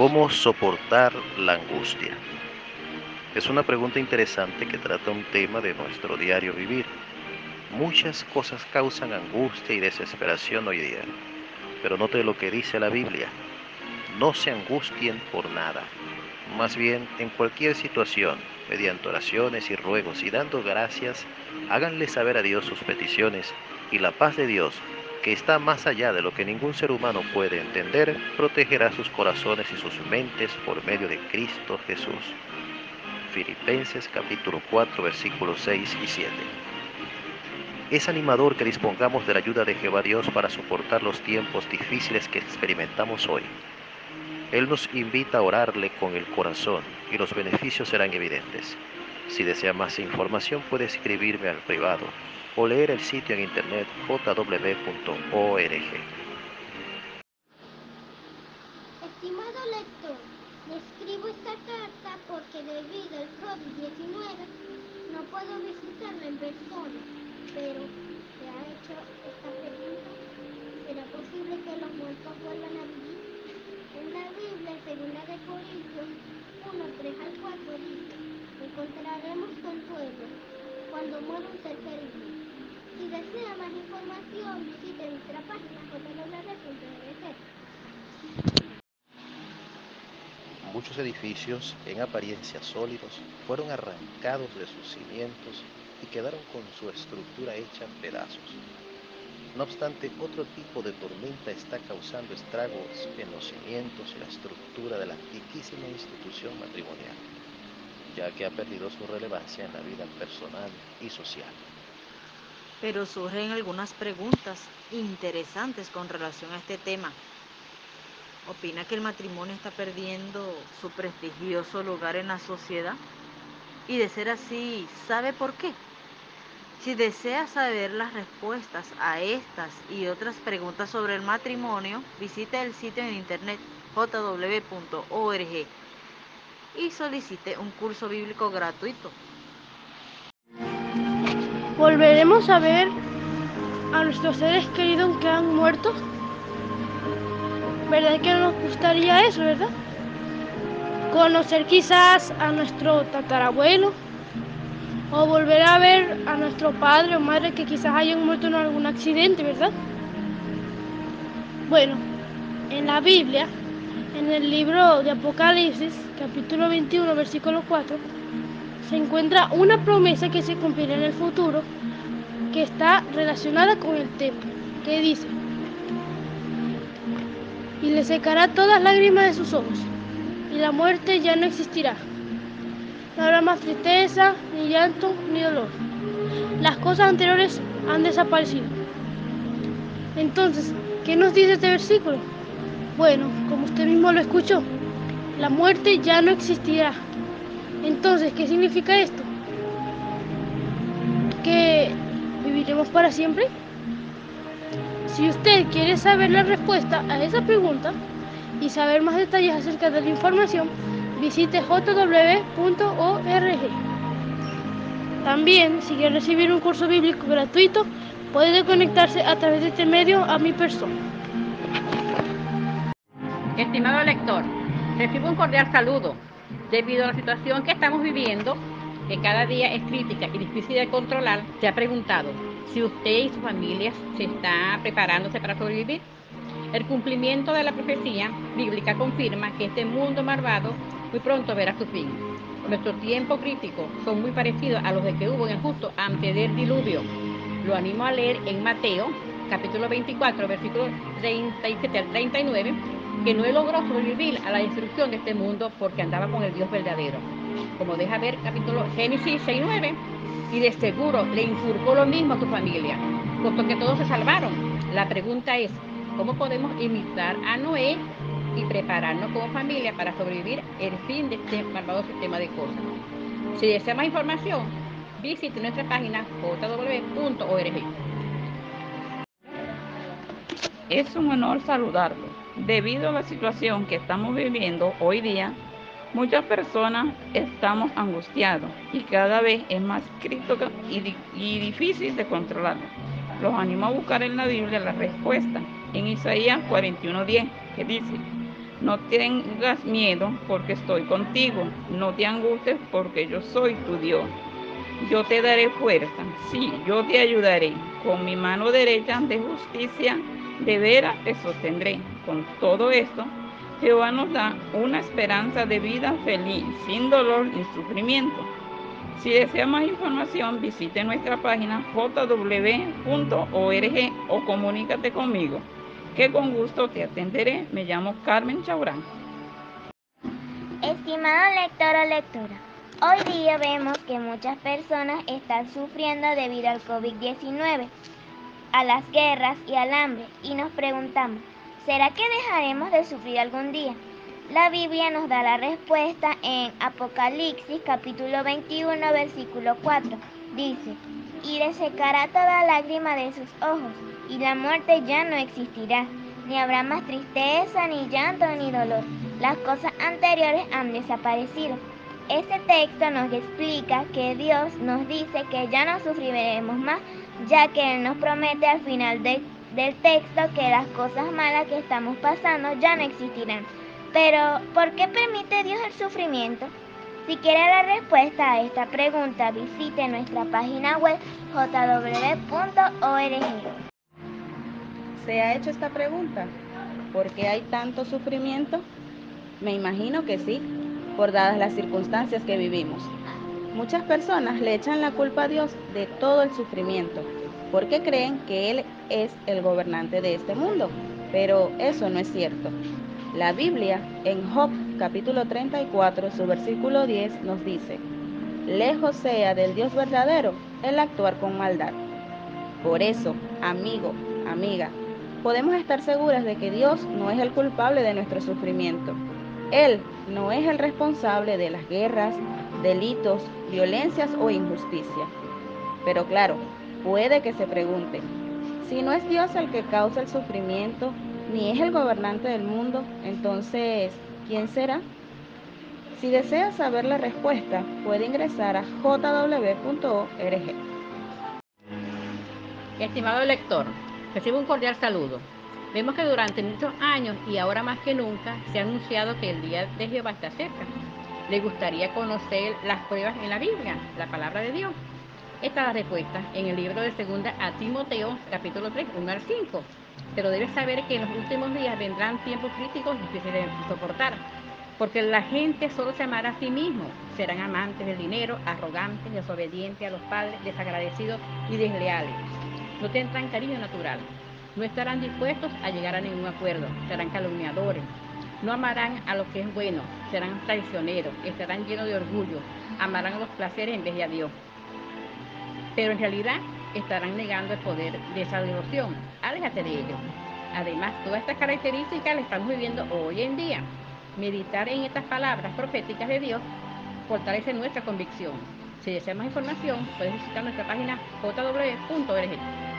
¿Cómo soportar la angustia? Es una pregunta interesante que trata un tema de nuestro diario vivir. Muchas cosas causan angustia y desesperación hoy día, pero note lo que dice la Biblia. No se angustien por nada. Más bien, en cualquier situación, mediante oraciones y ruegos y dando gracias, háganle saber a Dios sus peticiones y la paz de Dios, que está más allá de lo que ningún ser humano puede entender, protegerá sus corazones y sus mentes por medio de Cristo Jesús. Filipenses capítulo 4 versículos 6 y 7. Es animador que dispongamos de la ayuda de Jehová Dios para soportar los tiempos difíciles que experimentamos hoy. Él nos invita a orarle con el corazón y los beneficios serán evidentes. Si desea más información puede escribirme al privado o leer el sitio en internet jw.org. Estimado lector, le escribo esta carta porque debido al COVID-19 no puedo visitarla en persona, pero se ha hecho esta pregunta. ¿Será posible que los muertos vuelvan a vivir? En la Biblia, 2 de Corintios 1, 3 al 4 dice, encontraremos consuelo cuando muera un ser querido. Si desea más información, visite nuestra página www.org. Muchos edificios, en apariencia sólidos, fueron arrancados de sus cimientos y quedaron con su estructura hecha en pedazos. No obstante, otro tipo de tormenta está causando estragos en los cimientos y la estructura de la antiquísima institución matrimonial, ya que ha perdido su relevancia en la vida personal y social. Pero surgen algunas preguntas interesantes con relación a este tema. ¿Opina que el matrimonio está perdiendo su prestigioso lugar en la sociedad? Y de ser así, ¿sabe por qué? Si desea saber las respuestas a estas y otras preguntas sobre el matrimonio, visite el sitio en internet jw.org y solicite un curso bíblico gratuito. ¿Volveremos a ver a nuestros seres queridos que han muerto? ¿Verdad que nos gustaría eso, verdad? Conocer quizás a nuestro tatarabuelo o volver a ver a nuestro padre o madre que quizás hayan muerto en algún accidente, ¿verdad? Bueno, en la Biblia, en el libro de Apocalipsis, capítulo 21, versículo 4, se encuentra una promesa que se cumplirá en el futuro que está relacionada con el tema, que dice, y le secará todas lágrimas de sus ojos, y la muerte ya no existirá. No habrá más tristeza, ni llanto, ni dolor. Las cosas anteriores han desaparecido. Entonces, ¿qué nos dice este versículo? Bueno, como usted mismo lo escuchó, la muerte ya no existirá. Entonces, ¿qué significa esto? ¿Que viviremos para siempre? Si usted quiere saber la respuesta a esa pregunta y saber más detalles acerca de la información, visite jw.org. También, si quiere recibir un curso bíblico gratuito, puede conectarse a través de este medio a mi persona. Estimado lector, recibo un cordial saludo. Debido a la situación que estamos viviendo, que cada día es crítica y difícil de controlar, se ha preguntado si usted y su familia se están preparándose para sobrevivir. El cumplimiento de la profecía bíblica confirma que este mundo malvado muy pronto verá su fin. Nuestro tiempo crítico son muy parecidos a los de que hubo en el justo antes del diluvio. Lo animo a leer en Mateo, capítulo 24, versículos 37 al 39, que no logró sobrevivir a la destrucción de este mundo porque andaba con el Dios verdadero. Como deja ver capítulo Génesis 6, 9, y de seguro le inculcó lo mismo a tu familia, puesto que todos se salvaron. La pregunta es, ¿cómo podemos imitar a Noé y prepararnos como familia para sobrevivir el fin de este malvado sistema de cosas? Si desea más información, visite nuestra página jw.org. Es un honor saludarlo. Debido a la situación que estamos viviendo hoy día, muchas personas estamos angustiados y cada vez es más crítica y, di- y difícil de controlar. Los animo a buscar en la Biblia la respuesta en Isaías 41:10, que dice, No tengas miedo porque estoy contigo. No te angusties porque yo soy tu Dios. Yo te daré fuerza. Sí, yo te ayudaré. Con mi mano derecha de justicia, de veras te sostendré. Con todo esto, Jehová nos da una esperanza de vida feliz, sin dolor ni sufrimiento. Si desea más información, visite nuestra página jw.org o comunícate conmigo que con gusto te atenderé. Me llamo Carmen Chaurán. Estimado lector o lectora, hoy día vemos que muchas personas están sufriendo debido al COVID-19, a las guerras y al hambre, y nos preguntamos, ¿será que dejaremos de sufrir algún día? La Biblia nos da la respuesta en Apocalipsis capítulo 21 versículo 4. Dice, y le secará toda lágrima de sus ojos y la muerte ya no existirá, ni habrá más tristeza, ni llanto, ni dolor. Las cosas anteriores han desaparecido. Este texto nos explica que Dios nos dice que ya no sufriremos más, ya que Él nos promete al final del texto que las cosas malas que estamos pasando ya no existirán. Pero, ¿por qué permite Dios el sufrimiento? Si quiere la respuesta a esta pregunta, visite nuestra página web jw.org. ¿Se ha hecho esta pregunta? ¿Por qué hay tanto sufrimiento? Me imagino que sí, por dadas las circunstancias que vivimos. Muchas personas le echan la culpa a Dios de todo el sufrimiento, porque creen que Él es el gobernante de este mundo, pero eso no es cierto. La Biblia en Job capítulo 34, su versículo 10 nos dice, lejos sea del Dios verdadero el actuar con maldad. Por eso, amigo, amiga, podemos estar seguras de que Dios no es el culpable de nuestro sufrimiento. Él no es el responsable de las guerras, delitos, violencias o injusticia. Pero claro, puede que se pregunte, si no es Dios el que causa el sufrimiento, ni es el gobernante del mundo, entonces, ¿quién será? Si desea saber la respuesta, puede ingresar a jw.org. Estimado lector, Recibo un cordial saludo. Vemos que durante muchos años y ahora más que nunca se ha anunciado que el día de Jehová está cerca. ¿Le gustaría conocer las pruebas en la Biblia, la palabra de Dios? Esta es la respuesta en el libro de segunda a Timoteo, capítulo 3, 1 al 5. Pero debes saber que en los últimos días vendrán tiempos críticos difíciles de soportar, porque la gente solo se amará a sí mismo. Serán amantes del dinero, arrogantes, desobedientes a los padres, desagradecidos y desleales no tendrán cariño natural, no estarán dispuestos a llegar a ningún acuerdo, serán calumniadores, no amarán a lo que es bueno, serán traicioneros, estarán llenos de orgullo, amarán los placeres en vez de a Dios. Pero en realidad estarán negando el poder de esa devoción. Aléjate de ellos. Además, todas estas características las estamos viviendo hoy en día. Meditar en estas palabras proféticas de Dios fortalece nuestra convicción. Si deseas más información, puedes visitar nuestra página jw.org.